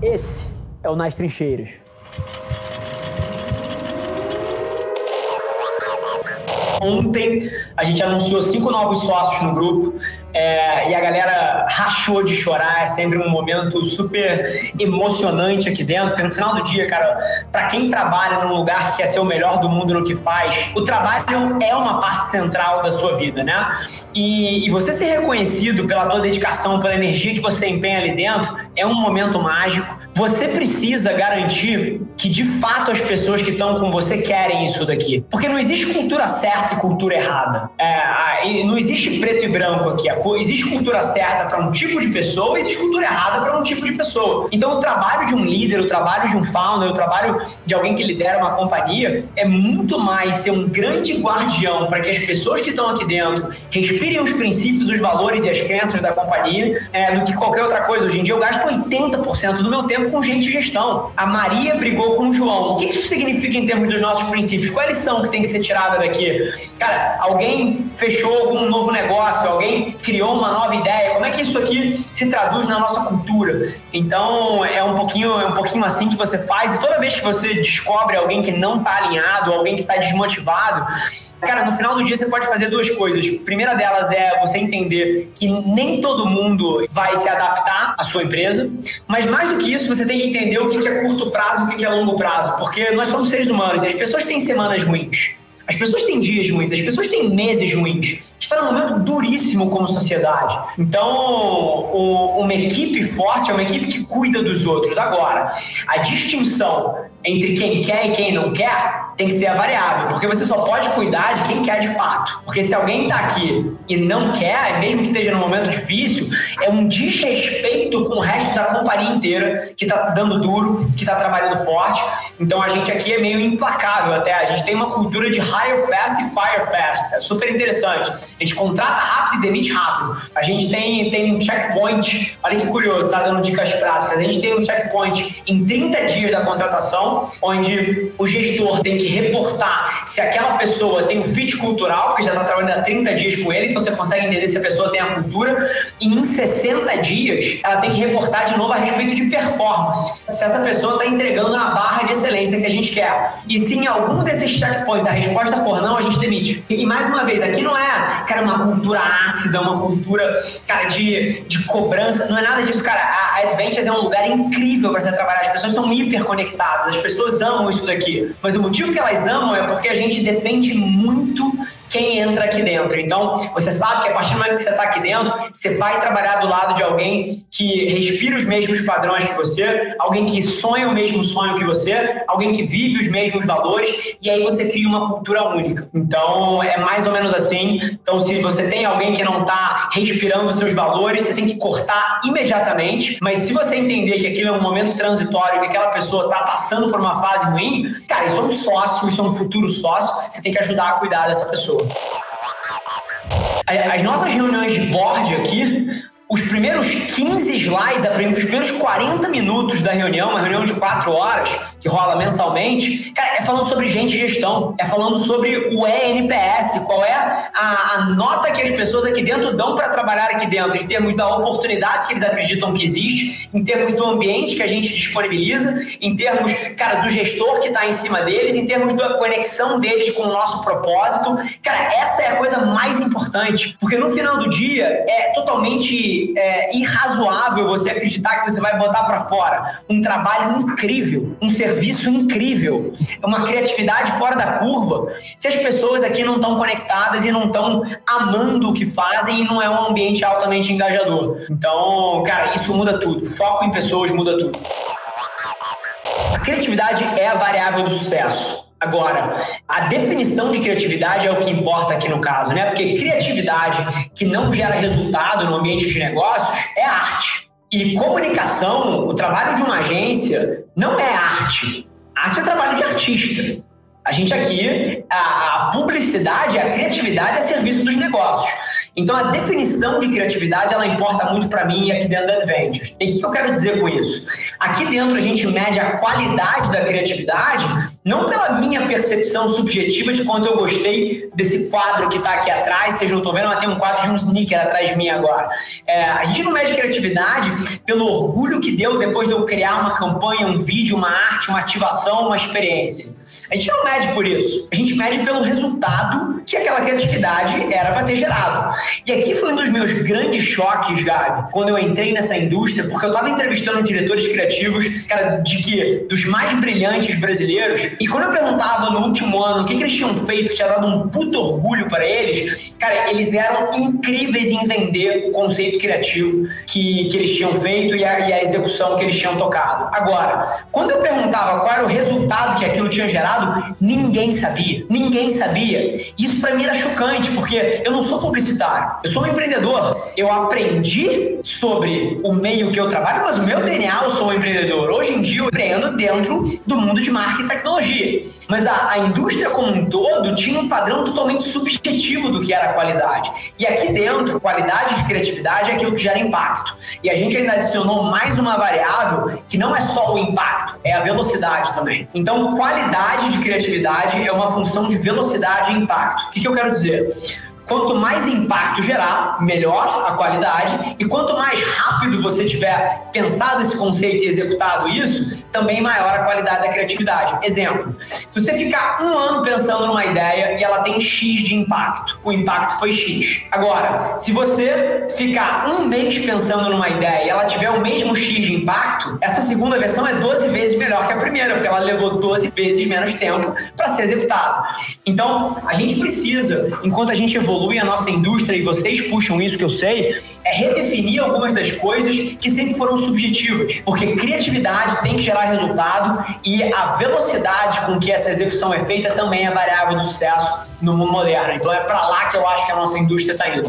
Esse é o Nas Trincheiras. Ontem a gente anunciou cinco novos sócios no grupo. É, e a galera rachou de chorar, é sempre um momento super emocionante aqui dentro, porque no final do dia, cara, para quem trabalha num lugar que quer ser o melhor do mundo no que faz, o trabalho é uma parte central da sua vida, né? E, e você ser reconhecido pela tua dedicação, pela energia que você empenha ali dentro, é um momento mágico. Você precisa garantir que de fato as pessoas que estão com você querem isso daqui. Porque não existe cultura certa e cultura errada. É, não existe preto e branco aqui. Existe cultura certa para um tipo de pessoa, existe cultura errada para um tipo de pessoa. Então, o trabalho de um líder, o trabalho de um founder, o trabalho de alguém que lidera uma companhia é muito mais ser um grande guardião para que as pessoas que estão aqui dentro respirem os princípios, os valores e as crenças da companhia é, do que qualquer outra coisa. Hoje em dia, eu gasto 80% do meu tempo com gente de gestão. A Maria brigou com o João. O que isso significa em termos dos nossos princípios? Qual é a lição que tem que ser tirada daqui? Cara, alguém fechou algum novo negócio, alguém criou uma nova ideia. Como é que isso aqui se traduz na nossa cultura? Então, é um pouquinho, é um pouquinho assim que você faz. E toda vez que você descobre alguém que não está alinhado, alguém que está desmotivado, Cara, no final do dia você pode fazer duas coisas. A primeira delas é você entender que nem todo mundo vai se adaptar à sua empresa, mas mais do que isso, você tem que entender o que é curto prazo e o que é longo prazo, porque nós somos seres humanos e as pessoas têm semanas ruins. As pessoas têm dias ruins, as pessoas têm meses ruins. Está num momento duríssimo como sociedade. Então, o, uma equipe forte é uma equipe que cuida dos outros. Agora, a distinção entre quem quer e quem não quer tem que ser a variável, porque você só pode cuidar de quem quer de fato. Porque se alguém está aqui e não quer, mesmo que esteja num momento difícil, é um desrespeito com o resto da companhia inteira que está dando duro, que está trabalhando forte. Então a gente aqui é meio implacável até. A gente tem uma cultura de hire fast e fire fast. É super interessante. A gente contrata rápido e demite rápido. A gente tem, tem um checkpoint. Olha que curioso, tá dando dicas práticas. A gente tem um checkpoint em 30 dias da contratação, onde o gestor tem que reportar se aquela pessoa tem um fit cultural, porque já está trabalhando há 30 dias com ele, então você consegue entender se a pessoa tem a cultura. E em 60 dias, ela tem que reportar de novo a respeito de performance. Se essa pessoa está entregando na barra de excelência que a gente quer. E se em algum desses checkpoints a resposta for não, a gente demite. E mais uma vez, aqui não é, cara, uma cultura ácida, uma cultura, cara, de, de cobrança. Não é nada disso, cara. A, a Adventures é um lugar incrível para você trabalhar. As pessoas são hiper conectadas, as pessoas amam isso daqui. Mas o motivo que elas amam é porque a gente defende muito quem entra aqui dentro. Então, você sabe que a partir do momento que você está aqui dentro, você vai trabalhar do lado de alguém que respira os mesmos padrões que você, alguém que sonha o mesmo sonho que você, alguém que vive os mesmos valores, e aí você cria uma cultura única. Então, é mais ou menos assim. Então, se você tem alguém que não está respirando os seus valores, você tem que cortar imediatamente. Mas se você entender que aquilo é um momento transitório, que aquela pessoa está passando por uma fase ruim, cara, isso é um sócio, isso é um futuro sócio, você tem que ajudar a cuidar dessa pessoa. As nossas reuniões de board aqui, os primeiros 15 slides, os primeiros 40 minutos da reunião, uma reunião de 4 horas, que rola mensalmente, cara, é falando sobre gente e gestão, é falando sobre o ENPS, qual é a, a nota que as pessoas aqui dentro dão para trabalhar aqui dentro, em termos da oportunidade que eles acreditam que existe, em termos do ambiente que a gente disponibiliza, em termos, cara, do gestor que está em cima deles, em termos da conexão deles com o nosso propósito. Cara, essa é a coisa mais importante, porque no final do dia é totalmente é, irrazoável você acreditar que você vai botar para fora um trabalho incrível, um serviço incrível, uma criatividade fora da curva. Se as pessoas aqui não estão conectadas e não estão amando o que fazem, não é um ambiente altamente engajador. Então, cara, isso muda tudo. Foco em pessoas muda tudo. A criatividade é a variável do sucesso. Agora, a definição de criatividade é o que importa aqui no caso, né? Porque criatividade que não gera resultado no ambiente de negócios é arte. E comunicação, o trabalho de uma agência, não é arte. Arte é trabalho de artista. A gente aqui, a, a publicidade, a criatividade é serviço dos negócios. Então a definição de criatividade ela importa muito para mim aqui dentro da Adventures. E o que eu quero dizer com isso? Aqui dentro a gente mede a qualidade da criatividade Não pela minha percepção subjetiva de quanto eu gostei desse quadro que está aqui atrás, vocês não estão vendo, mas tem um quadro de um sneaker atrás de mim agora. É, a gente não mede criatividade pelo orgulho que deu depois de eu criar uma campanha, um vídeo, uma arte, uma ativação, uma experiência. A gente não mede por isso. A gente mede pelo resultado que aquela criatividade era para ter gerado. E aqui foi um dos meus grandes choques, Gabi, quando eu entrei nessa indústria, porque eu estava entrevistando diretores criativos, cara, de que dos mais brilhantes brasileiros, e quando eu perguntava no último ano o que, que eles tinham feito que tinha dado um puto orgulho para eles, cara, eles eram incríveis em vender o conceito criativo que, que eles tinham feito e a, e a execução que eles tinham tocado. Agora, quando eu perguntava qual era o resultado que aquilo tinha gerado, ninguém sabia. Ninguém sabia. Isso para mim era chocante, porque eu não sou publicitário, eu sou um empreendedor. Eu aprendi sobre o meio que eu trabalho, mas o meu DNA eu sou um empreendedor. Hoje em dia eu empreendo dentro do mundo de marketing e tecnologia. Mas a, a indústria como um todo tinha um padrão totalmente subjetivo do que era qualidade. E aqui dentro, qualidade de criatividade é aquilo que gera impacto. E a gente ainda adicionou mais uma variável que não é só o impacto, é a velocidade também. Então, qualidade de criatividade é uma função de velocidade e impacto. O que, que eu quero dizer? Quanto mais impacto gerar, melhor a qualidade. E quanto mais rápido você tiver pensado esse conceito e executado isso, também maior a qualidade da criatividade. Exemplo: se você ficar um ano pensando numa ideia e ela tem X de impacto, o impacto foi X. Agora, se você ficar um mês pensando numa ideia e ela tiver o mesmo X de impacto, essa segunda versão é 12 vezes melhor que a primeira, porque ela levou 12 vezes menos tempo para ser executada. Então, a gente precisa, enquanto a gente evolui, a nossa indústria e vocês puxam isso que eu sei, é redefinir algumas das coisas que sempre foram subjetivas. Porque criatividade tem que gerar resultado e a velocidade com que essa execução é feita também é variável do sucesso no mundo moderno. Então é para lá que eu acho que a nossa indústria está indo.